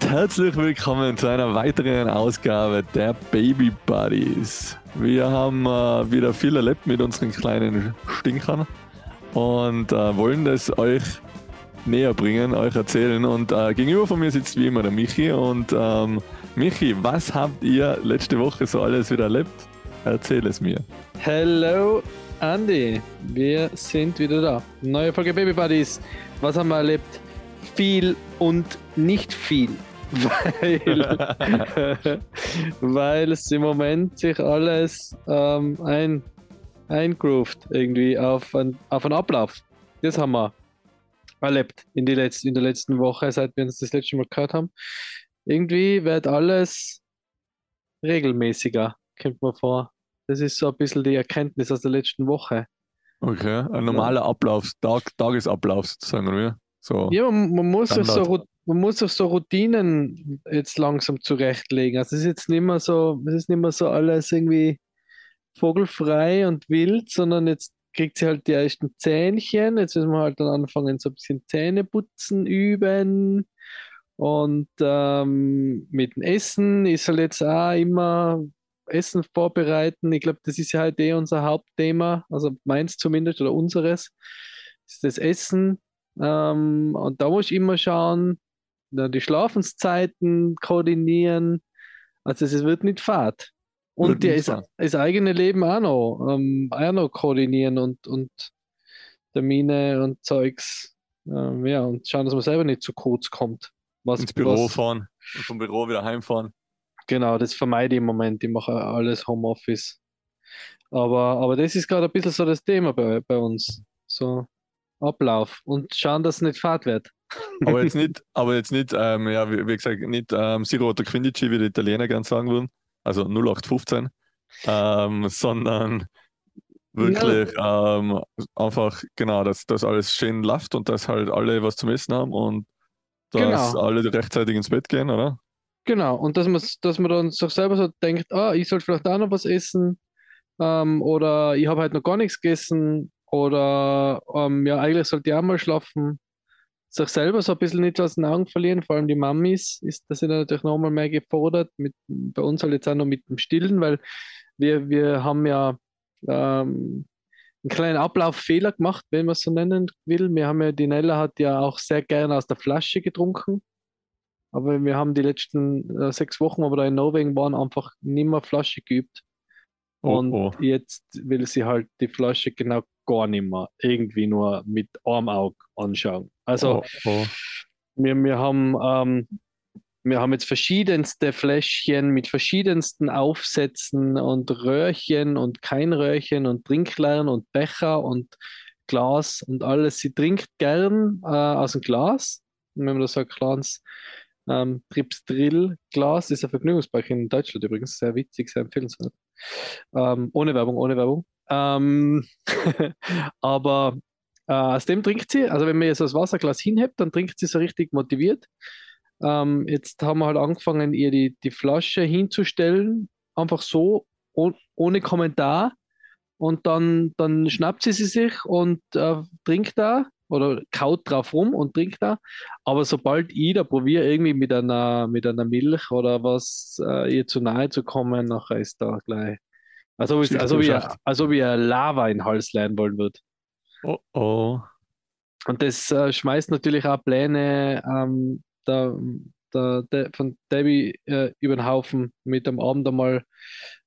Und herzlich willkommen zu einer weiteren Ausgabe der Baby Buddies. Wir haben äh, wieder viel erlebt mit unseren kleinen Stinkern und äh, wollen das euch näher bringen, euch erzählen. Und äh, gegenüber von mir sitzt wie immer der Michi. Und ähm, Michi, was habt ihr letzte Woche so alles wieder erlebt? Erzähl es mir. Hello, Andy. Wir sind wieder da. Neue Folge Baby Buddies. Was haben wir erlebt? Viel und nicht viel. Weil, weil es im Moment sich alles ähm, ein, eingroovt irgendwie auf, ein, auf einen Ablauf. Das haben wir erlebt in, die Letz-, in der letzten Woche, seit wir uns das letzte Mal gehört haben. Irgendwie wird alles regelmäßiger, kommt mir vor. Das ist so ein bisschen die Erkenntnis aus der letzten Woche. Okay, ein normaler Ablauf, Tag, Tagesablauf sozusagen, oder? So. Ja, man, man muss sich so, man muss sich so Routinen jetzt langsam zurechtlegen. Also es ist jetzt nicht mehr so, es ist nicht mehr so alles irgendwie vogelfrei und wild, sondern jetzt kriegt sie halt die ersten Zähnchen. Jetzt müssen wir halt dann anfangen, so ein bisschen Zähneputzen üben. Und ähm, mit dem Essen ist halt jetzt auch immer Essen vorbereiten. Ich glaube, das ist ja halt eh unser Hauptthema, also meins zumindest oder unseres, ist das Essen. Ähm, und da muss ich immer schauen, die Schlafenszeiten koordinieren. Also es wird nicht fad. Und ja, das, das eigene Leben auch noch, ähm, auch noch koordinieren und, und Termine und Zeugs. Ähm, ja, und schauen, dass man selber nicht zu kurz kommt. Was, Ins Büro was, fahren und vom Büro wieder heimfahren. Genau, das vermeide ich im Moment. Ich mache alles Homeoffice. Aber, aber das ist gerade ein bisschen so das Thema bei, bei uns. So Ablauf und schauen, dass es nicht fad wird. Aber jetzt nicht, aber jetzt nicht, ähm, ja, wie, wie, gesagt, nicht ähm, oder Quindici, wie die Italiener gerne sagen würden, also 0815, ähm, sondern wirklich ja. ähm, einfach, genau, dass das alles schön läuft und dass halt alle was zum Essen haben und dass genau. alle rechtzeitig ins Bett gehen, oder? Genau, und dass man, dass man dann sich selber so denkt, ah, ich sollte vielleicht auch noch was essen ähm, oder ich habe halt noch gar nichts gegessen oder ähm, ja, eigentlich sollte ich auch mal schlafen. Sich selber so ein bisschen nicht aus den Augen verlieren, vor allem die Mamis, ist, das sind natürlich nochmal mehr gefordert. Mit, bei uns halt jetzt auch noch mit dem Stillen, weil wir, wir haben ja ähm, einen kleinen Ablauffehler gemacht, wenn man es so nennen will. Wir haben ja, die Nella hat ja auch sehr gerne aus der Flasche getrunken. Aber wir haben die letzten äh, sechs Wochen, wo wir da in Norwegen waren, einfach nicht mehr Flasche geübt. Oh, und oh. jetzt will sie halt die Flasche genau gar nicht mehr irgendwie nur mit Auge anschauen. Also oh, oh. Wir, wir, haben, ähm, wir haben jetzt verschiedenste Fläschchen mit verschiedensten Aufsätzen und Röhrchen und kein Röhrchen und Trinklern und Becher und Glas und alles. Sie trinkt gern äh, aus dem Glas. Und wenn man das ein kleines ähm, Trips Drill Glas ist ein Vergnügungspark in Deutschland übrigens, sehr witzig, sehr empfehlenswert. Ähm, ohne Werbung, ohne Werbung. Ähm, aber äh, aus dem trinkt sie, also wenn man jetzt das Wasserglas hinhebt, dann trinkt sie so richtig motiviert. Ähm, jetzt haben wir halt angefangen, ihr die, die Flasche hinzustellen, einfach so, oh, ohne Kommentar. Und dann, dann schnappt sie sie sich und äh, trinkt da oder kaut drauf rum und trinkt da. Aber sobald ich da probiere, irgendwie mit einer, mit einer Milch oder was äh, ihr zu nahe zu kommen, nachher ist da gleich also, wie, also, wie, also wie er Lava in den Hals lernen wollen wird. Oh oh. Und das äh, schmeißt natürlich auch Pläne ähm, der, der, der, von Debbie äh, über den Haufen mit am Abend einmal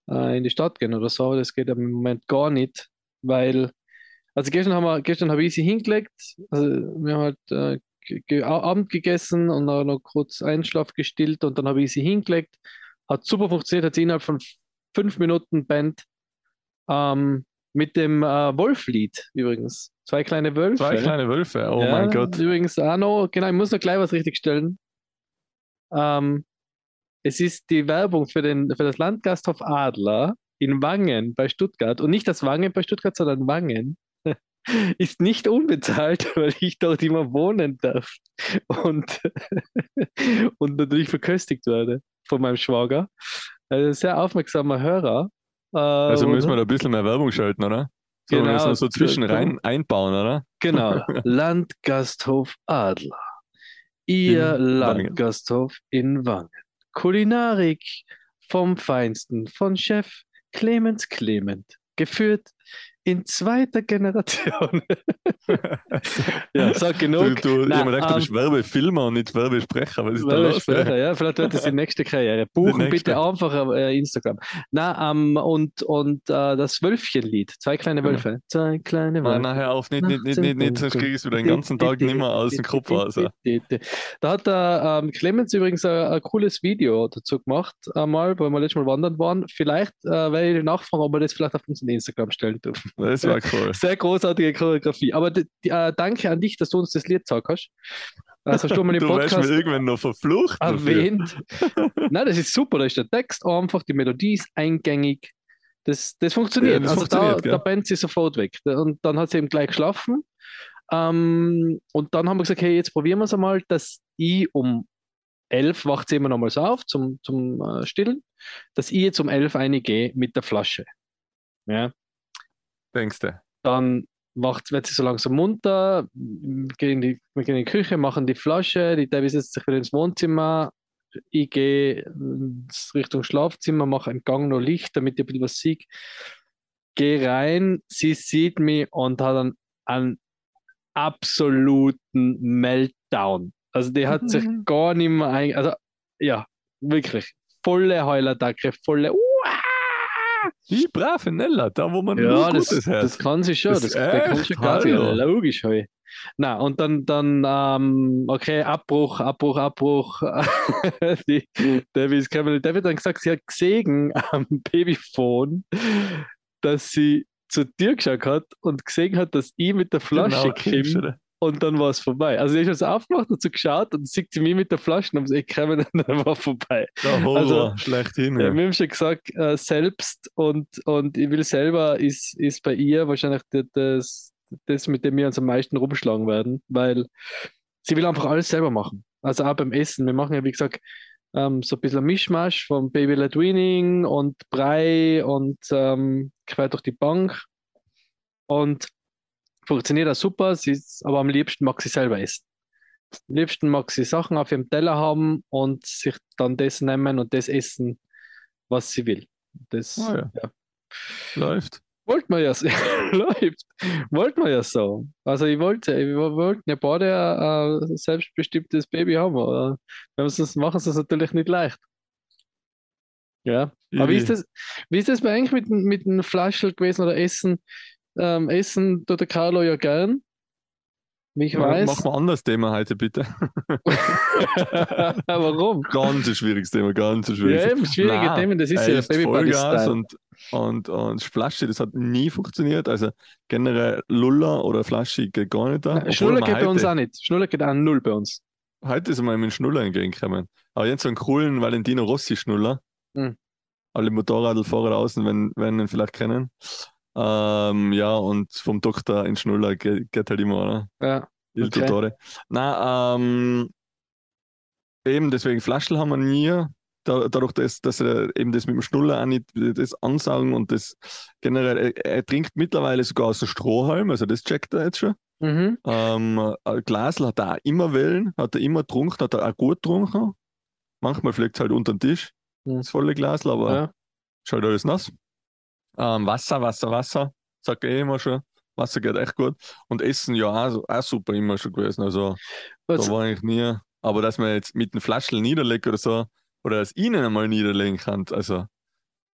äh, in die Stadt gehen oder so. Das geht im Moment gar nicht, weil, also gestern haben wir, gestern habe ich sie hingelegt, also wir haben halt äh, Abend gegessen und dann noch kurz Einschlaf gestillt und dann habe ich sie hingelegt. Hat super funktioniert, hat sie innerhalb von fünf Minuten Band ähm, mit dem äh, Wolflied übrigens. Zwei kleine Wölfe. Zwei kleine Wölfe, oh ja, mein Gott. Übrigens auch noch, genau, ich muss noch gleich was richtigstellen. Ähm, es ist die Werbung für, den, für das Landgasthof Adler in Wangen bei Stuttgart und nicht das Wangen bei Stuttgart, sondern Wangen ist nicht unbezahlt, weil ich dort immer wohnen darf und, und natürlich verköstigt werde von meinem Schwager. Also sehr aufmerksamer Hörer. Also müssen wir da ein bisschen mehr Werbung schalten, oder? So, genau. Wir müssen so zwischen rein einbauen, oder? Genau. Landgasthof Adler. Ihr In Landgasthof in Wangen. Kulinarik vom Feinsten von Chef Clemens Clement. Geführt in zweiter Generation. ja, sag Du, genug. du, ich Nein, habe mir gedacht, du ähm, bist Werbefilmer und nicht Werbesprecher. Was ist da los? ja, vielleicht wird das die nächste Karriere. Buchen nächste. bitte einfach äh, Instagram. Na, ähm, und, und äh, das Wölfchenlied, zwei kleine. Wölfe. Zwei kleine Nein, Wölfe. nachher auf, nicht, nicht, nicht, nicht, nicht, sonst kriege ich es wieder den ganzen Tag nicht mehr aus dem Kopf raus. Da hat der ähm, Clemens übrigens ein, ein cooles Video dazu gemacht, einmal, weil wir letztes Mal wandern waren. Vielleicht äh, werde ich nachfragen, ob wir das vielleicht auf unseren Instagram stellen dürfen. Das war cool. Sehr großartige Choreografie. Aber die, die, äh, danke an dich, dass du uns das Lied gesagt hast. Das hast du mal im Du wirst Podcast mir irgendwann noch verflucht. dafür. erwähnt. Nein, das ist super. Da ist der Text einfach, die Melodie ist eingängig. Das, das funktioniert. Ja, das also funktioniert, da, da pennt sie sofort weg. Und dann hat sie eben gleich geschlafen. Ähm, und dann haben wir gesagt, hey, jetzt probieren wir es einmal, dass ich um 11 wacht sie immer nochmals auf zum, zum äh, Stillen, dass ich jetzt um 11 reingehe mit der Flasche. Ja. Denkst du? Dann wacht, wird sie so langsam munter, wir gehen in die, wir gehen in die Küche, machen die Flasche, die Debbie setzt sich wieder ins Wohnzimmer, ich gehe äh, Richtung Schlafzimmer, mache einen Gang noch Licht, damit ich ein bisschen was sehe. Gehe rein, sie sieht mich und hat einen, einen absoluten Meltdown. Also die hat sich Mhm. gar nicht mehr ein, also ja, wirklich, volle Heulattacke, volle Die brave Nella, da wo man nur ja, das, Gutes hört. das kann sie schon. Das Das, kann schon gar nicht. Logisch, hey. Na, und dann, dann ähm, okay, Abbruch, Abbruch, Abbruch. Die David Cameron David hat dann gesagt, sie hat gesehen am Babyphone, dass sie zur Tür geschaut hat und gesehen hat, dass ich mit der Flasche Genau, komme oder? Und dann war es vorbei. Also ich habe es aufgemacht und so geschaut und sieht sie mich mit der Flasche und ich und dann war vorbei. Der Horror, Also, schlechthin. Ja, Ja. wir haben schon gesagt, äh, selbst und, und ich will selber ist, ist bei ihr wahrscheinlich das, das, mit dem wir uns am meisten rumschlagen werden, weil sie will einfach alles selber machen. Also auch beim Essen. Wir machen ja, wie gesagt, ähm, so ein bisschen ein Mischmasch von Baby Led Weaning und Brei und ähm, quer durch die Bank. Und funktioniert auch super, sie ist, aber am liebsten mag sie selber essen. Am liebsten mag sie Sachen auf ihrem Teller haben und sich dann das nehmen und das essen, was sie will. Das Ah, ja. ja. Läuft. Wollten wir ja so. Läuft. Wollten wir ja so. Also ich wollte, wir wollten ja beide ein, ein selbstbestimmtes Baby haben, aber wenn wir es machen, ist es natürlich nicht leicht. Ja. Aber wie ist das, wie ist das bei eigentlich mit, dem- mit einem Fleischl gewesen oder Essen? Ähm, Essen tut der Carlo ja gern. Wie ich Ja, weiß. Machen wir ein anderes Thema heute, bitte. Warum? Ganz ein schwieriges Thema, ganz ein Ja, schwieriges eben schwierige Nein, Themen, das ist ja isst Baby Buddy Vollgas Style. und, und, und Flasche, das hat nie funktioniert. Also generell Luller oder Flasche geht gar nicht da. Schnuller wir geht bei uns auch nicht. Schnuller geht auch null bei uns. heute ist mal mit dem Schnuller entgegengekommen. Aber jetzt so einen coolen Valentino Rossi Schnuller. Hm. Alle Motorradfahrer außen, wenn, wenn ihn vielleicht kennen. Ähm, ja, und vom Doktor in Schnuller geht, geht halt immer, oder? Ja. Il Okay. Dottore. Na, ähm, eben deswegen Flaschel haben wir nie. Da, dadurch, dass, dass er eben das mit dem Schnuller auch nicht das ansaugen und das generell, er, er trinkt mittlerweile sogar aus dem Strohhalm, also das checkt er jetzt schon. Mhm. Ähm, Glasl hat er auch immer Wellen, hat er immer getrunken, hat er auch gut getrunken. Manchmal fliegt es halt unter den Tisch, Mhm. das volle Glasl, aber Ja. ist halt alles nass. Ähm, Wasser, Wasser, Wasser, sagt er eh immer schon. Wasser geht echt gut. Und Essen, ja, auch, so- auch super immer schon gewesen. Also, Was, da war eigentlich nie. Aber dass man jetzt mit den Flaschen niederlegt oder so, oder dass ich ihnen einmal niederlegen kann, also,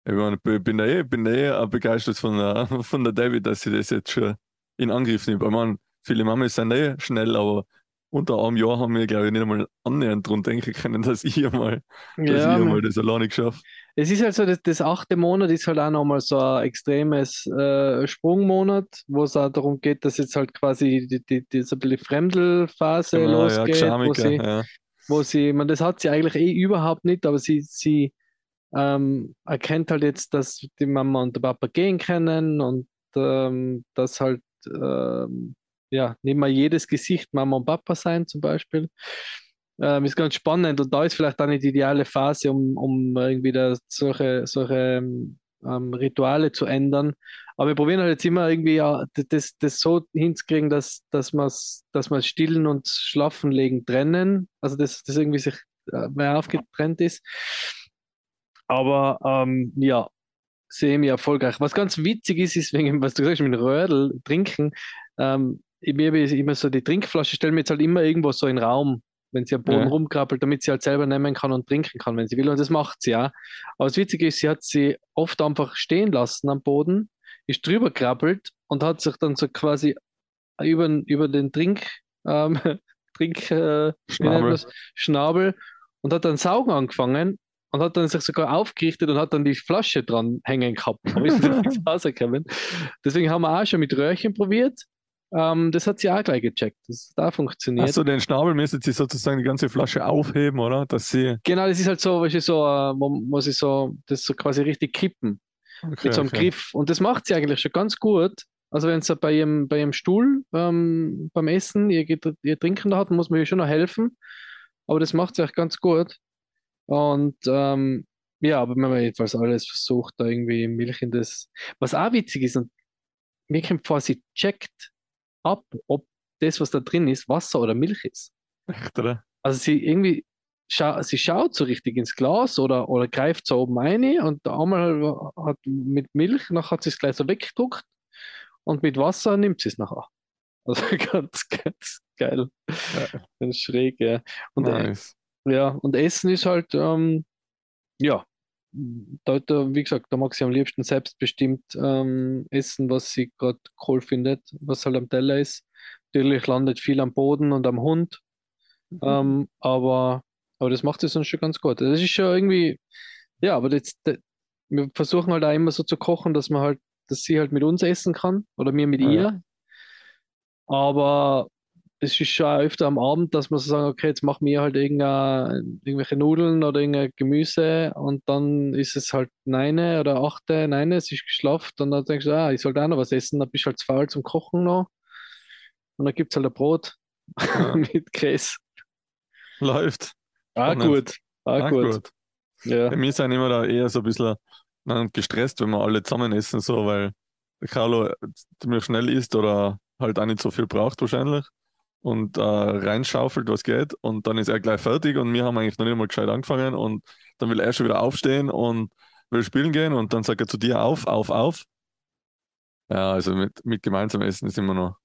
ich meine, ich bin da eh, bin da eh begeistert von der, von der David, dass sie das jetzt schon in Angriff nimmt. Ich meine, viele Mamas sind eh schnell, aber unter einem Jahr haben wir, glaube ich, nicht einmal annähernd dran denken können, dass ich einmal, dass ja, ich man- einmal das alleine geschafft Es ist halt so, das, das achte Monat ist halt auch nochmal so ein extremes äh, Sprungmonat, wo es auch darum geht, dass jetzt halt quasi die, die, die, so bisschen Fremdelphase Genau, ja, losgeht, wo Geschamika, sie, ja. wo sie, meine, das hat sie eigentlich eh überhaupt nicht, aber sie, sie ähm, erkennt halt jetzt, dass die Mama und der Papa gehen können und ähm, dass halt ähm, ja nicht mal jedes Gesicht Mama und Papa sein zum Beispiel. Ähm, ist ganz spannend und da ist vielleicht auch nicht die ideale Phase, um, um irgendwie da solche, solche ähm, ähm, Rituale zu ändern. Aber wir probieren halt jetzt immer irgendwie ja, das, das so hinzukriegen, dass, dass wir dass wir Stillen und Schlafenlegen trennen. Also dass das irgendwie sich äh, mehr aufgetrennt ist. Aber ähm, ja, semi erfolgreich. Was ganz witzig ist, ist wegen, was du sagst, mit Rödel trinken. Ähm, ich mir immer so die Trinkflasche, stelle mir jetzt halt immer irgendwo so in den Raum, wenn sie am Boden ja. rumkrabbelt, damit sie halt selber nehmen kann und trinken kann, wenn sie will. Und das macht sie ja. Aber das Witzige ist, sie hat sie oft einfach stehen lassen am Boden, ist drüber krabbelt und hat sich dann so quasi über, über den Trink, ähm, Trink äh, Schnabel. Schnabel und hat dann saugen angefangen und hat dann sich sogar aufgerichtet und hat dann die Flasche dran hängen gehabt. Deswegen haben wir auch schon mit Röhrchen probiert. Ähm, das hat sie auch gleich gecheckt. Das da funktioniert. Achso, den Schnabel müsste sie sozusagen die ganze Flasche aufheben, oder? Dass sie. Genau, das ist halt so, weißt du, so, äh, wo, sie so, das so quasi richtig kippen. Okay, mit so einem okay. Griff. Und das macht sie eigentlich schon ganz gut. Also wenn sie bei ihrem, bei ihrem Stuhl ähm, beim Essen ihr, ihr Trinken da hat, muss man ihr schon noch helfen. Aber das macht sie auch ganz gut. Und ähm, ja, aber wenn man jedenfalls alles versucht, da irgendwie Milch in das. Was auch witzig ist, und mir kommt vor, sie checkt ab, ob das, was da drin ist, Wasser oder Milch ist. Echt, oder? Also sie irgendwie, scha sie schaut so richtig ins Glas oder, oder greift so oben rein und einmal hat mit Milch, nachher hat sie es gleich so weggedruckt und mit Wasser nimmt sie es nachher. Also ganz, ganz geil. Ja. Ganz schräg, ja. Und, äh, nice. äh, ja, und Essen ist halt, ähm, ja, da, da, wie gesagt, da mag sie am liebsten selbstbestimmt ähm, essen, was sie gerade cool findet, was halt am Teller ist. Natürlich landet viel am Boden und am Hund, mhm. ähm, aber, aber das macht sie sonst schon ganz gut. Das ist schon irgendwie, ja, aber das, das, wir versuchen halt auch immer so zu kochen, dass man halt, dass sie halt mit uns essen kann oder wir mit ja. ihr. Aber es ist schon öfter am Abend, dass man so sagen, okay, jetzt machen wir halt irgendwelche Nudeln oder irgendein Gemüse und dann ist es halt neine oder achte, neine, es ist geschlafen und dann denkst du, ah, ich sollte auch noch was essen, dann bist du halt zu faul zum Kochen noch und dann gibt es halt ein Brot ja. mit Käse. Läuft. Ah, gut. Ah, ah gut. gut. Ja. Wir sind immer da eher so ein bisschen gestresst, wenn wir alle zusammen essen, so, weil Carlo ziemlich schnell isst oder halt auch nicht so viel braucht wahrscheinlich und äh, reinschaufelt, was geht. Und dann ist er gleich fertig und wir haben eigentlich noch nicht mal gescheit angefangen. Und dann will er schon wieder aufstehen und will spielen gehen. Und dann sagt er zu dir auf, auf, auf. Ja, also mit, mit gemeinsam essen ist immer noch ein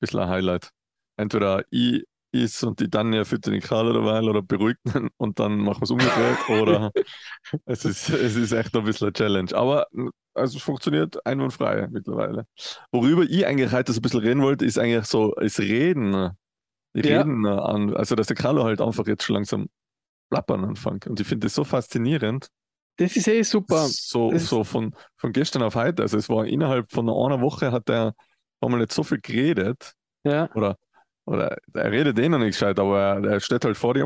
bisschen ein Highlight. Entweder ich ist und die Tanja füttert den Karl derweil oder beruhigt ihn und dann machen wir es umgedreht oder es, ist, es ist echt ein bisschen eine Challenge. Aber also es funktioniert einwandfrei mittlerweile. Worüber ich eigentlich heute so ein bisschen reden wollte, ist eigentlich so, ist Reden. Reden ja. an, also dass der Carlo halt einfach jetzt schon langsam plappern anfängt. Und ich finde das so faszinierend. Das ist eh super. So, so von, von gestern auf heute. Also es war innerhalb von einer Woche hat er haben wir nicht so viel geredet. Ja. Oder oder er redet eh noch nicht gescheit, aber er, er steht halt vor dir,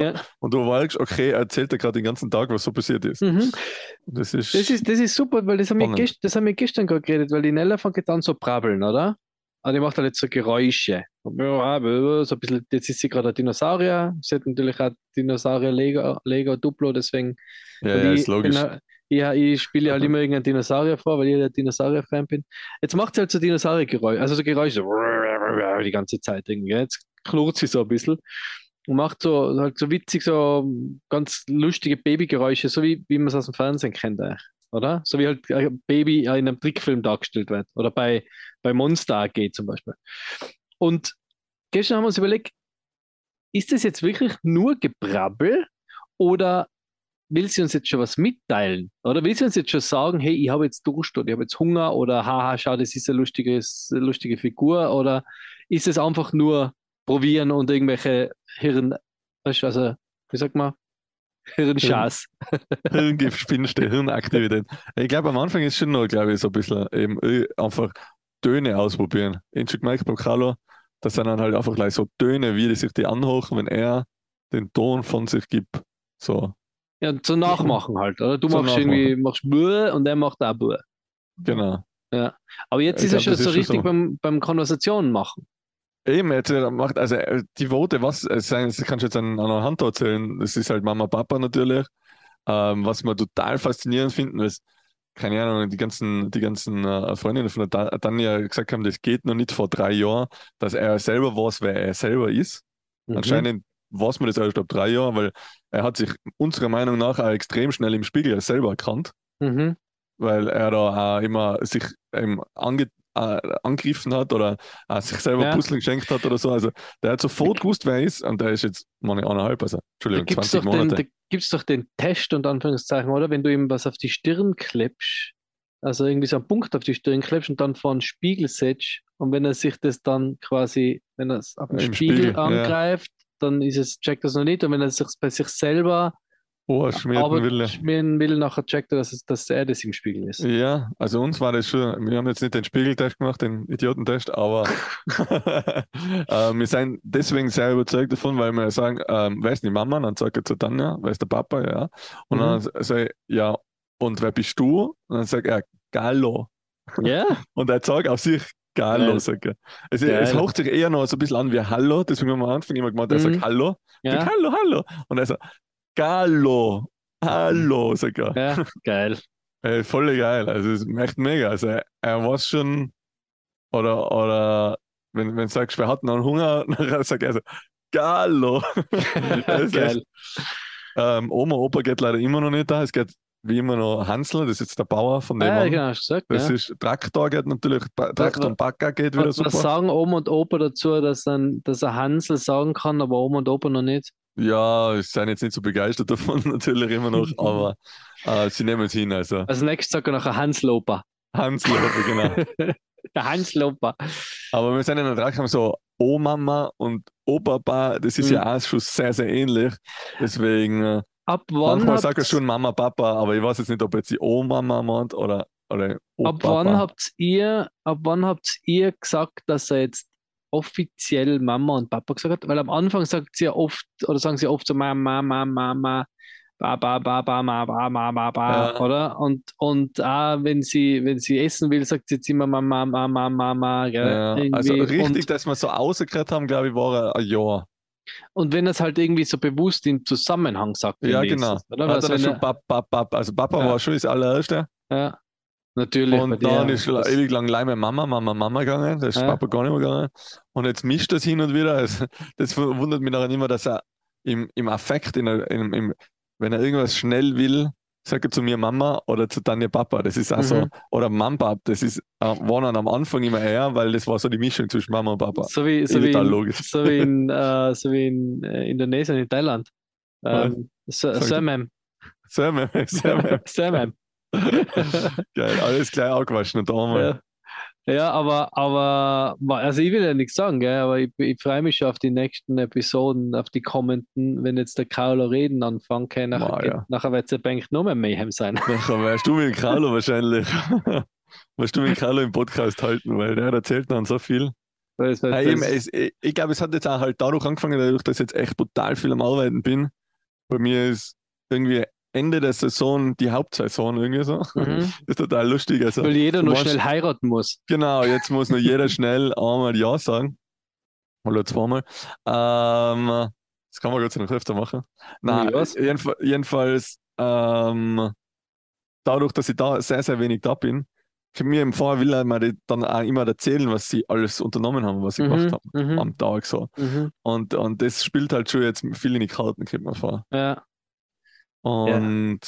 ja. Und du weißt, okay, er erzählt dir gerade den ganzen Tag, was so passiert ist. Mhm. Das, ist das, ist das ist super, weil das haben, wir, gest, das haben wir gestern gerade geredet, weil die Nella fängt an zu brabbeln, oder? Aber die macht halt jetzt so Geräusche. So ein bisschen, jetzt ist sie gerade ein Dinosaurier. Sie hat natürlich auch Dinosaurier Lego, Lego Duplo, deswegen. Ja, ja ist logisch. Bin, ja, ich spiele ja halt immer irgendeinen Dinosaurier vor, weil ich der Dinosaurier-Fan bin. Jetzt macht sie halt so Dinosaurier-Geräusche, also so Geräusche die ganze Zeit irgendwie. Jetzt knurrt sie so ein bisschen und macht so halt so witzig, so ganz lustige Babygeräusche, so wie, wie man es aus dem Fernsehen kennt, oder? So wie halt ein Baby in einem Trickfilm dargestellt wird. Oder bei, bei Monster AG zum Beispiel. Und gestern haben wir uns überlegt, ist das jetzt wirklich nur Gebrabbel oder will sie uns jetzt schon was mitteilen? Oder will sie uns jetzt schon sagen, hey, ich habe jetzt Durst oder ich habe jetzt Hunger oder haha, schau, das ist eine lustige, lustige Figur? Oder ist es einfach nur probieren und irgendwelche Hirn, also, wie sagt man? Hirnschaß. Hirngift, Spinste, Hirnaktivität. Ich glaube, am Anfang ist schon noch, glaube ich, so ein bisschen eben äh, einfach Töne ausprobieren. Ich habe schon gemerkt Carlo, das sind dann halt einfach gleich so Töne, wie die sich die anhochen, wenn er den Ton von sich gibt. So, ja, zum Nachmachen halt, oder? Du machst Nachmachen. irgendwie, machst Buh und er macht auch Buh. Genau. Ja. Aber jetzt ich ist er schon so richtig so. beim, beim Konversationen machen. Eben, jetzt äh, macht, also äh, die Worte, was, das kannst du jetzt an, an einer Hand erzählen, das ist halt Mama, Papa natürlich. Ähm, was wir total faszinierend finden, ist, keine Ahnung, die ganzen, die ganzen äh, Freundinnen von der Tanja gesagt haben, das geht noch nicht vor drei Jahren, dass er selber weiß, wer er selber ist. Mhm. Anscheinend weiß man das erst ab drei Jahren, weil er hat sich unserer Meinung nach auch extrem schnell im Spiegel selber erkannt, Mhm. weil er da auch immer sich ähm, ange äh, angegriffen hat oder äh, sich selber Ja. Puzzle geschenkt hat oder so. Also der hat sofort gewusst, wer er ist und der ist jetzt meine eineinhalb, also Entschuldigung, gibt es 20 doch, den- Monate. da gibt's doch den Test unter Anführungszeichen, oder? Wenn du ihm was auf die Stirn klebst, also irgendwie so einen Punkt auf die Stirn klebst und dann vor einen Spiegel setzt und wenn er sich das dann quasi, wenn er es auf den Spiegel, Spiegel, ja. Dann ist es, checkt das noch nicht und wenn er sich bei sich selber Oh, schmierten aber Wille. schmieren will, nachher checkt er, dass, es, dass er das im Spiegel ist. Ja, also uns war das schon, wir haben jetzt nicht den Spiegeltest gemacht, den Idiotentest, aber äh, wir sind deswegen sehr überzeugt davon, weil wir sagen, ähm, wer ist die Mama? Dann sagt er zu Tanja, wer ist der Papa? Ja. Und Mhm. dann sage ich, ja, und wer bist du? Und dann sagt er, Gallo. Ja, Und er sagt auf sich, Gallo, sagt er. Es, haucht sich eher noch so ein bisschen an wie Hallo, deswegen haben wir am Anfang immer gemacht, er Mhm. sagt Hallo. Ich sag, ja, Hallo, Hallo. Und er sagt, Gallo, Hallo, sagt er. ja, geil. Ey, voll geil. Also es ist echt mega. Also er, er weiß schon, oder, oder wenn, wenn du sagst, wer hat noch einen Hunger, dann sagt er so, Gallo. Das ist geil. echt, ähm, Oma, Opa geht leider immer noch nicht da. Es geht wie immer noch Hansel, das ist jetzt der Bauer von dem Ah, an. genau, hast du gesagt, Das ja. ist Traktor geht natürlich, Traktor und Bagger geht wieder Was, was super. sagen Oma und Opa dazu, dass, ein, dass er Hansel sagen kann, aber Oma und Opa noch nicht? Ja, ich bin jetzt nicht so begeistert davon, natürlich immer noch, aber äh, sie nehmen es hin. Also Als nächstes sagt er nachher Hanslopa. Hansel, genau. Der Hanslopa. Aber wir sind in der Drache haben so O-Mama und O-Papa, das ist Mhm. ja auch schon sehr, sehr ähnlich. Deswegen, äh, Ab wann manchmal sagt er schon Mama, Papa, aber ich weiß jetzt nicht, ob jetzt die O-Mama meint oder, oder ab O-Papa. wann habt ihr, ab wann habt ihr gesagt, dass er jetzt offiziell Mama und Papa gesagt hat? Weil am Anfang sagt sie ja oft, oder sagen sie oft so Mama, Mama, Mama, Baba, Baba, Mama, Mama, Baba, Ja. oder? Und, und auch wenn sie, wenn sie essen will, sagt sie jetzt immer Mama, Mama, Mama, gell? ja, also richtig, und, dass wir so rausgekriegt haben, glaube ich, war ein Jahr. Und wenn er es halt irgendwie so bewusst im Zusammenhang sagt, Ja, genau. ist Oder? Hat Also schon Pap, Pap, Pap. Also Papa Ja. war schon das allererste. Ja, natürlich. Und dir, dann ist das- ewig lang Leime Mama, Mama, Mama gegangen. Da ist Ja. Papa gar nicht mehr gegangen. Und jetzt mischt das hin und wieder. Also, das wundert mich daran immer, dass er im, im Affekt, in, im, im, wenn er irgendwas schnell will, sagt er zu mir Mama oder zu Tanja Papa. Das ist auch so. Mhm. Oder Mambab. Das ist, äh, war dann am Anfang immer er, weil das war so die Mischung zwischen Mama und Papa. So wie, so wie, in, logisch. so wie in, äh, so wie in äh, Indonesien, in Thailand. Ähm, so, Samam. Sam, Sam. Samam. Geil, alles gleich angewaschen und einmal. Ja. Ja, aber, aber, also ich will ja nichts sagen, gell, aber ich, ich freue mich schon auf die nächsten Episoden, auf die kommenden, wenn jetzt der Kauler reden anfangen kann, nachher, ja. nachher wird es ja Bank noch mehr Mayhem sein. Nachher wärst du mit Carlo wahrscheinlich. Wirst du mit Carlo im Podcast halten, weil der erzählt dann so viel. Das, das, eben, das, es, ich ich glaube, es hat jetzt auch halt dadurch angefangen, dadurch, dass ich jetzt echt brutal viel am Arbeiten bin. Bei mir ist irgendwie Ende der Saison die Hauptsaison irgendwie so. Mhm. Ist total lustig. Also, weil jeder weißt- schnell heiraten muss. Genau, jetzt muss nur jeder schnell einmal Ja sagen. Oder zweimal. Ähm, das kann man Gott sei Dank öfter machen. Nein, jedenfalls, jedenfalls ähm, dadurch, dass ich da sehr, sehr wenig da bin, für mich im Vorher will er mir dann auch immer erzählen, was sie alles unternommen haben, was sie gemacht haben mhm, am Tag so. mhm, Und, und das spielt halt schon jetzt viel in die Karten, kommt mir vor. ja. Und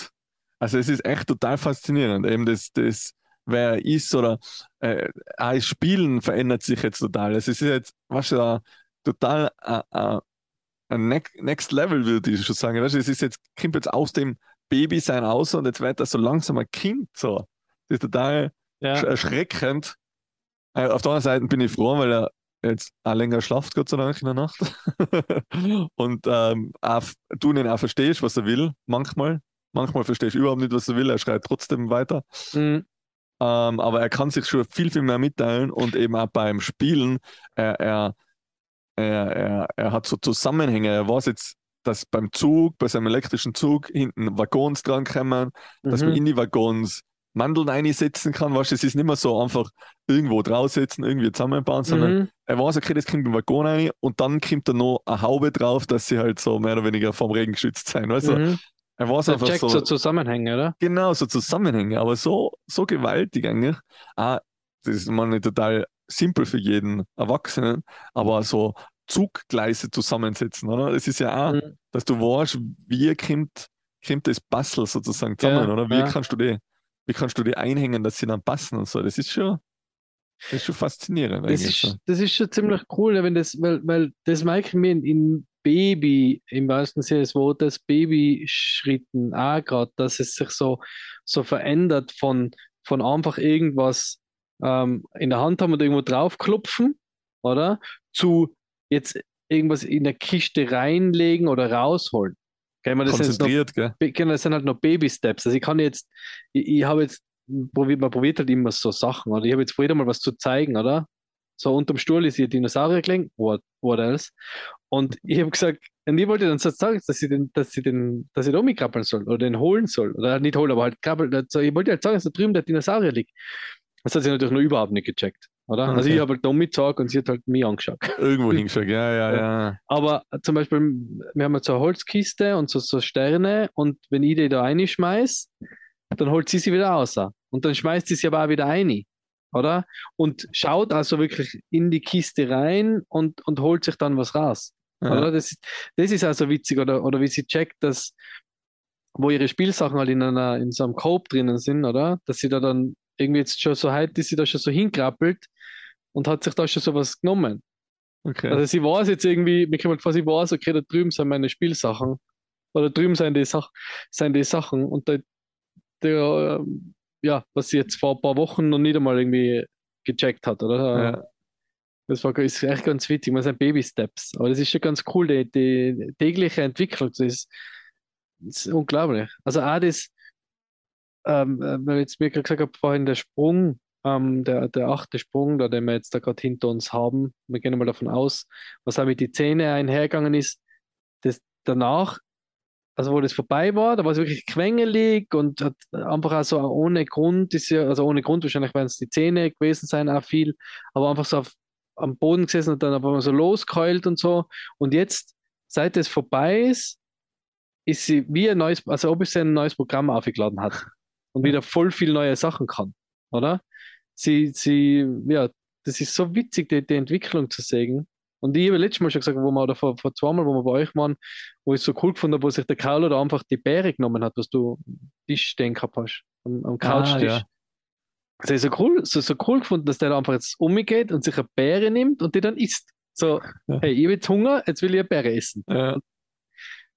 also es ist echt total faszinierend, eben das, das wer er ist oder äh, auch Spielen verändert sich jetzt total. Es ist jetzt, was du, total äh, äh, ein ne Next Level, würde ich schon sagen. Weißt, du, es ist jetzt, kommt jetzt aus dem Baby sein aus und jetzt wird er so langsam ein Kind. So. Das ist total Ja. sch- erschreckend. Äh, auf der anderen Seite bin ich froh, weil er jetzt auch länger schlaft, Gott sei Dank, in der Nacht. und ähm, auch, du ihn auch verstehst, was er will, manchmal. Manchmal verstehst du überhaupt nicht, was er will, er schreit trotzdem weiter. Mhm. Ähm, aber er kann sich schon viel, viel mehr mitteilen und eben auch beim Spielen, er, er, er, er, er hat so Zusammenhänge. Er weiß jetzt, dass beim Zug, bei seinem elektrischen Zug, hinten Waggons drankommen, dass man Mhm. in die Waggons Mandeln einsetzen kann. Weißt, du, es ist nicht mehr so einfach irgendwo draufsetzen, irgendwie zusammenbauen, sondern Mhm. er weiß, okay, das kommt im Waggon rein und dann kommt da noch eine Haube drauf, dass sie halt so mehr oder weniger vom Regen geschützt sein. Weißt du? Mhm. Er weiß einfach checkt so, so Zusammenhänge, oder? genau so Zusammenhänge, aber so, so gewaltig eigentlich. Ah, das ist man total simpel für jeden Erwachsenen, aber so Zuggleise zusammensetzen, oder? Das ist ja auch, Mhm. dass du weißt, wie kommt, kommt das Puzzle sozusagen zusammen, Ja, oder? Wie ja. kannst du die, wie kannst du die einhängen, dass sie dann passen und so? Das ist schon, das ist schon faszinierend Das eigentlich. so. ist, das ist schon ziemlich cool, wenn das, weil, weil das merke ich mir in, in Baby, im wahrsten Sinne des Wortes, Babyschritten auch gerade, dass es sich so, so verändert von, von einfach irgendwas ähm, in der Hand haben und irgendwo draufklopfen, oder? Zu jetzt irgendwas in der Kiste reinlegen oder rausholen. Okay, man, das sind jetzt noch Konzentriert, gell? Genau, das sind halt noch Baby-Steps. Also ich kann jetzt, ich, ich habe jetzt, probiert, man probiert halt immer so Sachen, oder ich habe jetzt probiert mal was zu zeigen, oder? So unterm Stuhl ist hier Dinosaurier gelegen, what, what else? Und ich habe gesagt, und ich wollte dann so sagen, dass sie den, dass sie den, dass ich den umkrabbeln soll oder den holen soll. Oder nicht holen, aber halt krabbeln. Also ich wollte halt sagen, dass da drüben der Dinosaurier liegt. Das hat sie natürlich noch überhaupt nicht gecheckt, oder? Also Okay. ich habe halt da umgezogen und sie hat halt mich angeschaut. Irgendwo hingeschaut, ja, ja, ja. Aber zum Beispiel, wir haben jetzt so eine Holzkiste und so, so Sterne und wenn ich die da reinschmeiß, dann holt sie sie wieder raus. Und dann schmeißt sie sie aber auch wieder rein, oder? Und schaut also wirklich in die Kiste rein und, und holt sich dann was raus. Ja. Oder? Das, ist- das ist also witzig, oder, oder wie sie checkt, dass, wo ihre Spielsachen halt in, einer, in so einem Cope drinnen sind, oder? Dass sie da dann irgendwie jetzt schon so heute ist sie da schon so hinkrabbelt und hat sich da schon sowas genommen. Okay. Also sie weiß jetzt irgendwie, mir kommt halt vor, sie weiß, okay, da drüben sind meine Spielsachen. Oder drüben sind die, Sach sind die Sachen. Und da, der, ja, was sie jetzt vor ein paar Wochen noch nicht einmal irgendwie gecheckt hat, oder? Ja. Das war, ist echt ganz witzig, man sind Baby-Steps. Aber das ist schon ganz cool, die, die tägliche Entwicklung, das ist, das ist unglaublich. Also auch das, ähm, äh, weil ich jetzt mir gerade gesagt habe, vorhin der Sprung, ähm, der, der achte Sprung, da, den wir jetzt da gerade hinter uns haben, wir gehen mal davon aus, was auch mit die Zähne einhergegangen ist, das danach, also wo das vorbei war, da war es wirklich quengelig und hat einfach auch so ohne Grund, ist ja, also ohne Grund, wahrscheinlich werden es die Zähne gewesen sein, auch viel, aber einfach so auf, am Boden gesessen und dann aber so losgeheult und so. Und jetzt, seit es vorbei ist, ist sie wie ein neues, also ob sie ein neues Programm aufgeladen hat und wieder voll viel neue Sachen kann, oder? Sie, sie, ja, das ist so witzig, die, die Entwicklung zu sehen. Und ich habe letztes Mal schon gesagt, wo wir, oder vor, vor zwei Mal, wo wir bei euch waren, wo ich es so cool gefunden habe, wo sich der Carlo da einfach die Beere genommen hat, was du Tisch stehen gehabt hast, am, am Couchtisch. ja. Das ist so cool, so, so cool gefunden, dass der da einfach jetzt umgeht und sich eine Beere nimmt und die dann isst. So, Ja. hey, ich habe jetzt Hunger, jetzt will ich eine Beere essen. Ja.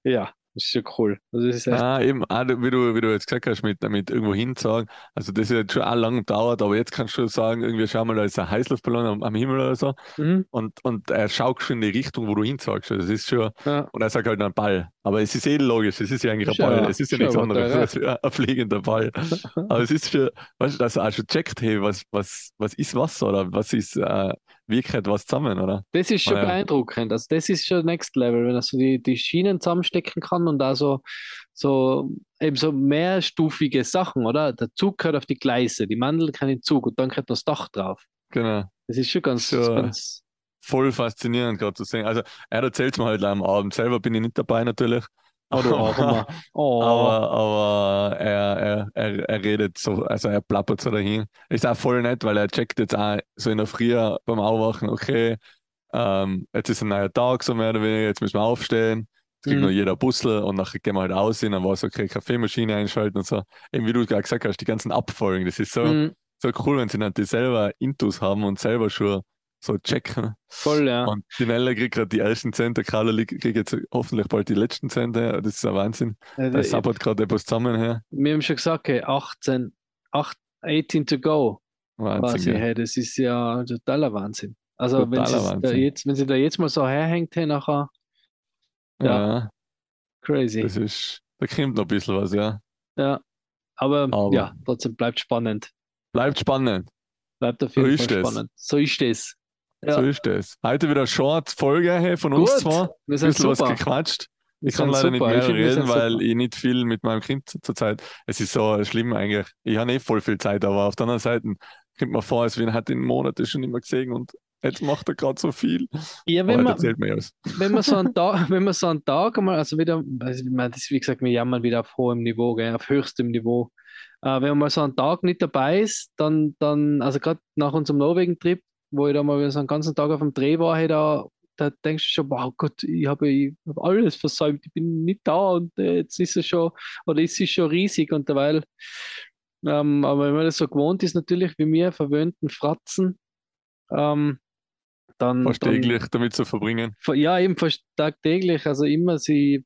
Ja, das ist schon cool. Also ist Ah, eben, du- wie du, wie du jetzt gesagt hast, mit, mit irgendwo hinsagen. Also, das hat jetzt schon auch lange gedauert, aber jetzt kannst du sagen, irgendwie, schau mal, da ist ein Heißluftballon am, am Himmel oder so. mhm, Und, und er schaut schon in die Richtung, wo du hinsagst. Also, das ist schon, ja. und er sagt halt ein Ball. Aber es ist eh logisch, es ist ja eigentlich ein Ball. Es ist ja nichts anderes der- als ein, ein fliegender Ball. Aber es ist schon, weißt du, dass er auch schon checkt, hey, was, was, was ist was oder was ist, äh, wie gehört was zusammen, oder? Das ist schon Ah, ja. beeindruckend. Also das ist schon Next Level, wenn er so die, die Schienen zusammenstecken kann und da so, so eben so mehrstufige Sachen, oder? Der Zug gehört auf die Gleise, die Mandel kann in den Zug und dann gehört noch das Dach drauf. Genau. Das ist schon ganz, So. ganz Voll faszinierend gerade zu sehen. Also, er erzählt es mir halt am Abend. Selber bin ich nicht dabei natürlich. Oh, du Armer. Oh. Aber, aber er, er, er, er redet so, also er plappert so dahin. Ist auch voll nett, weil er checkt jetzt auch so in der Früh beim Aufwachen, okay, ähm, jetzt ist ein neuer Tag, so mehr oder weniger, jetzt müssen wir aufstehen. Jetzt kriegt Mhm. noch jeder Bussel und nachher gehen wir halt aussehen, dann war es okay, Kaffeemaschine einschalten und so. Eben wie du gerade gesagt hast, die ganzen Abfolgen, das ist so, Mhm, so cool, wenn sie dann die selber Intus haben und selber schon so checken. voll, ja. Und die Nella kriegt gerade die ersten Cent, Carla kriegt jetzt hoffentlich bald die letzten Cent. Das ist ein Wahnsinn. Äh, Da sabbert gerade etwas zusammen her. Wir haben schon gesagt, okay, 18, 8, 18 to go. quasi. Wahnsinn. Ja. Hey, das ist ja totaler Wahnsinn. Also wenn Totaler sie da Wahnsinn. jetzt, wenn sie da jetzt mal so herhängt, hey, nachher Ja. Ja, crazy. das ist, da kommt noch ein bisschen was, ja. Ja. Aber, Aber- ja, trotzdem bleibt spannend. Bleibt spannend. Bleibt auf So jeden ist Fall es. spannend. So ist es. Ja. So ist das. Heute wieder eine Short-Folge von uns Gut, zwei. Ein wir sind bisschen was super. gequatscht. Wir Ich kann leider nicht super. mehr Ich finde, wir reden, weil super. ich nicht viel mit meinem Kind zurzeit. Es ist so schlimm eigentlich. Ich habe eh voll viel Zeit, aber auf der anderen Seite kommt mir vor, als wenn halt den Monat schon immer gesehen und jetzt macht er gerade so viel. Ja, wenn man, erzählt mir alles. wenn man so einen Tag, wenn man so einen Tag einmal, also wieder, also ich meine, das ist wie gesagt, wir jammern wieder auf hohem Niveau, gell, auf höchstem Niveau. Äh, wenn man mal so einen Tag nicht dabei ist, dann, dann also gerade nach unserem Norwegen-Trip, wo ich da mal so einen ganzen Tag auf dem Dreh war, hey, da, da denkst du schon, wow Gott, ich habe ich hab alles versäumt, ich bin nicht da und äh, jetzt ist es schon, oder ist es schon riesig und derweil, ähm, aber wenn man das so gewohnt ist, natürlich wie mir, verwöhnten Fratzen, ähm, dann, Fast dann täglich damit zu verbringen. Ja, eben fast tagtäglich, also immer sie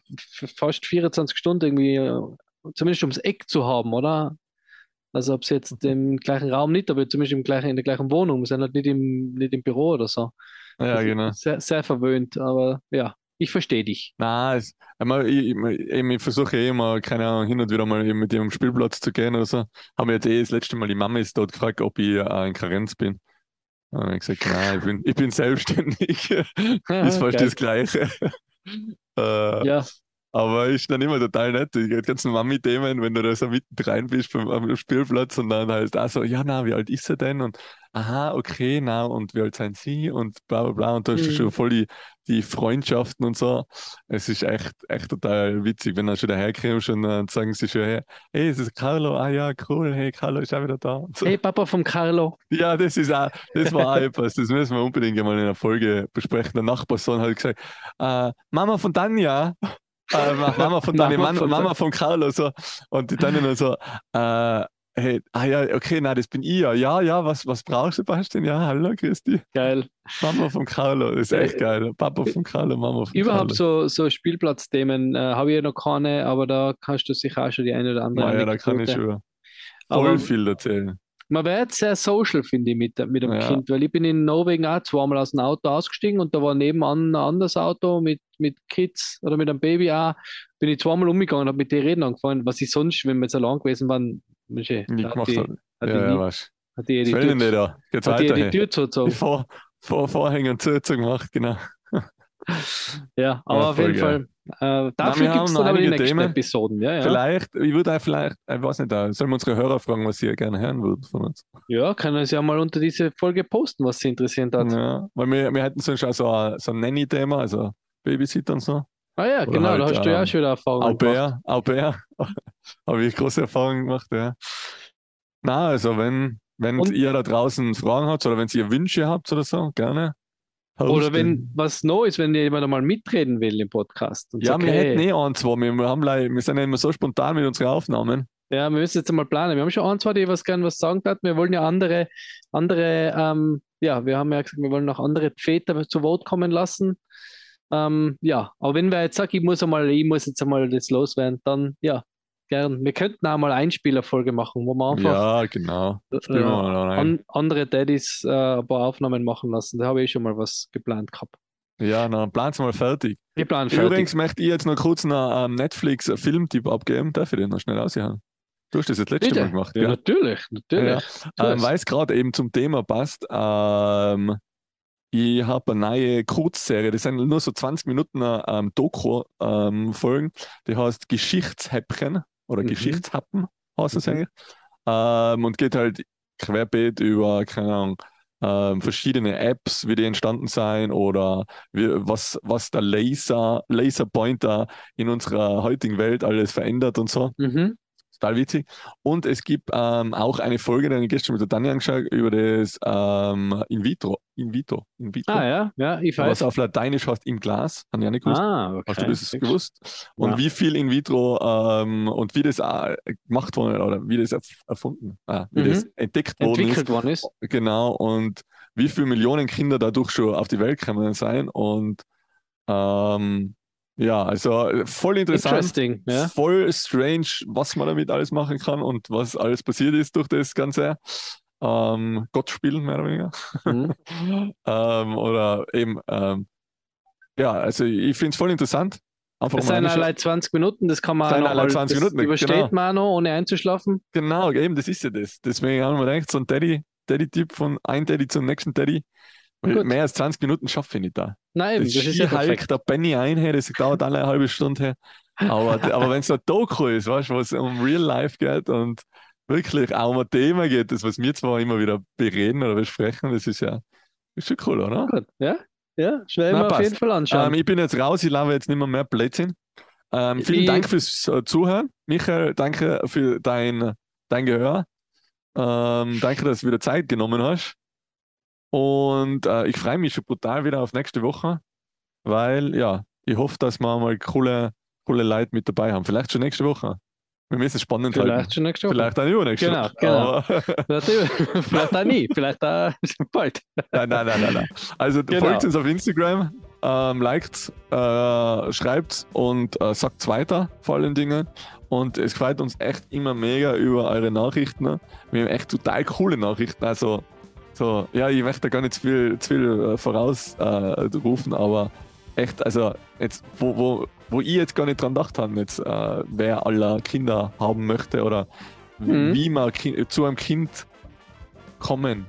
fast 24 Stunden irgendwie, äh, zumindest ums Eck zu haben, oder? Also ob sie jetzt im gleichen Raum nicht, aber zumindest im gleichen, in der gleichen Wohnung, wir sind halt nicht im, nicht im Büro oder so. Ja, Also genau. Sehr, sehr verwöhnt, aber ja, ich verstehe dich. Nein, es, einmal, ich, ich, ich versuche eh immer, keine Ahnung, hin und wieder mal mit am Spielplatz zu gehen oder so. Haben wir jetzt eh das letzte Mal, die Mama ist dort gefragt, ob ich äh, in Karenz bin. Und dann habe ich gesagt, nein, ich bin, ich bin selbstständig. ist fast das Gleiche. äh, Ja, aber ist dann immer total nett. Die ganzen Mami-Themen, wenn du da so mitten rein bist beim, am Spielplatz und dann halt auch so, ja, na, wie alt ist er denn? Und aha, okay, na, und wie alt sind sie? Und bla bla bla. Und da hast du Mhm. schon voll die, die Freundschaften und so. Es ist echt, echt total witzig, wenn du schon daherkommst und dann sagen sie schon, hey, hey, es ist Carlo, ah ja, cool, hey, Carlo ist auch wieder da. So. hey Papa vom Carlo. Ja, das ist auch, das war auch etwas, das müssen wir unbedingt einmal in einer Folge besprechen. Der Nachbarsohn hat gesagt, äh, Mama von Tanja, äh, Ma- Mama von Tanja, Mama Mama, von Mama von Carlo, so. Und die dann so, äh, hey, ah ja, okay, nein, das bin ich ja. Ja, ja, was, was brauchst du, Sebastian? Ja, hallo, Christi. Geil. Mama von Carlo, das ist echt geil. Papa von Carlo, Mama von Äh, Überhaupt Carlo. so, so Spielplatzthemen äh, habe ich ja noch keine, aber da kannst du sicher auch schon die eine oder andere Na ja, da kann ich schon voll Aber- viel erzählen. Man wird sehr social, finde ich, mit, mit dem Ja. Kind, weil ich bin in Norwegen auch zweimal aus dem Auto ausgestiegen und da war nebenan ein anderes Auto mit, mit Kids oder mit einem Baby auch. Bin ich zweimal umgegangen und habe mit denen reden angefangen, was ich sonst, wenn wir jetzt allein gewesen waren, hat gemacht die, hat. hat Ja, ja, nie- weißt hat die, du. die Was Tür, da? Geht's hat die, die? Tür Die zugezogen. Vor, Vor, Vorhänge und zu, zu gemacht, genau. Ja, aber Ja, auf jeden Fall. Äh, dafür wir gibt es dann aber die nächsten Themen. Episoden. Ja, ja. Vielleicht, ich würde auch vielleicht, ich weiß nicht, da sollen wir unsere Hörer fragen, was sie gerne hören würden von uns. ja, können Sie ja mal unter diese Folge posten, was Sie interessiert hat. Ja, weil wir, wir hätten sonst auch so ein, so ein Nanny-Thema, also Babysitter und so. Ah ja, Oder genau, halt, da hast du ja ähm, auch schon wieder Erfahrung Au gemacht. Au pair. Habe ich große Erfahrungen gemacht, ja. Na, also wenn, wenn Und- ihr da draußen Fragen habt oder wenn ihr Wünsche habt oder so, gerne. Oder wenn was neu ist, wenn jemand einmal mitreden will im Podcast. Ja, sagt, wir hey, hätten eh ein, zwei. Wir, wir, haben, wir sind ja immer so spontan mit unseren Aufnahmen. Ja, wir müssen jetzt einmal planen. Wir haben schon ein, zwei, die was gerne was sagen hatten. Wir wollen ja andere, andere, ähm, ja, wir haben ja gesagt, wir wollen noch andere Väter zu Wort kommen lassen. Ähm, ja, aber wenn wer jetzt sagt, ich muss einmal, ich muss jetzt einmal das loswerden, dann ja, gern. Wir könnten auch mal Einspielerfolge machen, wo wir einfach Ja, genau. Äh, an, andere Daddys äh, ein paar Aufnahmen machen lassen. Da habe ich schon mal was geplant gehabt. Ja, dann plan's mal fertig. Wir planen fertig. Übrigens möchte ich jetzt noch kurz einen ähm, Netflix-Filmtipp abgeben. Darf ich den noch schnell aushauen? Du hast das jetzt letzte. Mal gemacht, Ja, gell? natürlich, natürlich. Tu Ähm. Weil es gerade eben zum Thema passt, ähm, ich habe eine neue Kurzserie, das sind nur so 20 Minuten ähm, Doku-Folgen, die heißt Geschichtshäppchen oder Mhm. Geschichtshappen, heißt es Mhm. eigentlich. Ähm, und geht halt querbeet über, keine Ahnung, ähm, verschiedene Apps, wie die entstanden sein oder wie, was, was der Laser, Laserpointer in unserer heutigen Welt alles verändert und so Mhm. Total witzig. Und es gibt ähm, auch eine Folge, die ich gestern mit der Tanja angeschaut, über das ähm, In vitro. In vitro. In vitro. Ah ja, ja, ich Was weiß. auf Lateinisch heißt im Glas. Habe ich auch nicht gewusst. Ah, okay. Hast du das gewusst? Und Ja. wie viel in vitro ähm, und wie das auch gemacht wurde oder wie das erf- erfunden, ah, wie Mhm. das entdeckt worden ist. entwickelt worden ist. Genau, und wie viele Millionen Kinder dadurch schon auf die Welt gekommen sein. Und ähm, ja, also äh, voll interessant. Interesting, ja. Voll strange, was man damit alles machen kann und was alles passiert ist durch das Ganze. Ähm, Gott spielen, mehr oder weniger. Mhm. ähm, oder eben, ähm, ja, also ich finde es voll interessant. Einfach mal sind allein 20 Minuten, das kann man auch allein mal, 20 das Minuten, übersteht genau. man noch, ohne einzuschlafen. Genau, eben, das ist ja das. Deswegen haben wir gedacht, so ein Daddy, Daddy-Tipp von ein Daddy zum nächsten Daddy. Mehr als 20 Minuten schaffe ich nicht da. Nein, Das, das ist ja Ski-Hulk, perfekt. der Benny ein, hey, das dauert alle eine halbe Stunde. Hey. Aber, aber wenn es ein Doku ist, weißt du, wo es um Real Life geht und wirklich auch um ein Thema geht, das, was wir zwar immer wieder bereden oder besprechen, das ist ja Ist schon cool, oder? Gut, ja? Ja, schnell mal auf jeden Fall anschauen. Ähm, ich bin jetzt raus, ich laufe jetzt nicht mehr mehr Blödsinn. Ähm, vielen Ich- Dank fürs äh, Zuhören. Michael, danke für dein, dein Gehör. Ähm, danke, dass du wieder Zeit genommen hast. Und äh, ich freue mich schon brutal wieder auf nächste Woche, weil ja, ich hoffe, dass wir mal coole, coole Leute mit dabei haben. Vielleicht schon nächste Woche. Wir müssen es spannend halten. Vielleicht schon nächste Woche. Vielleicht auch übernächste Genau, Woche. genau. Vielleicht, vielleicht auch nie, vielleicht auch bald. nein, nein, nein, nein, nein. Also Genau. folgt uns auf Instagram, ähm, liked, äh, schreibt und äh, sagt weiter vor allen Dingen. Und es freut uns echt immer mega über eure Nachrichten. Wir haben echt total coole Nachrichten. Also, so, ja, ich möchte da gar nicht zu viel, zu viel äh, voraus äh, rufen, aber echt, also jetzt, wo, wo, wo ich jetzt gar nicht dran gedacht habe, jetzt, äh, wer aller Kinder haben möchte oder Mhm. wie man ki zu einem Kind kommen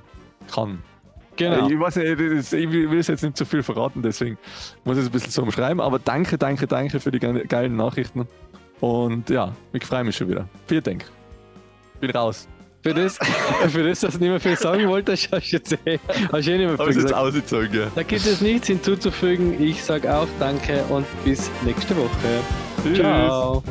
kann. Genau. Ich weiß nicht, ich will es jetzt nicht zu viel verraten, deswegen muss ich es ein bisschen so umschreiben. Aber danke, danke, danke für die ge- geilen Nachrichten. Und ja, ich freue mich schon wieder. Vielen Dank. Bin raus. Für das, für das, dass du nicht mehr viel sagen wolltest, hast du jetzt eh, hast du eh nicht mehr viel ich jetzt gesagt. ausgezogen. ja. Da gibt es nichts hinzuzufügen. Ich sage auch Danke und bis nächste Woche. Tschüss. Ciao.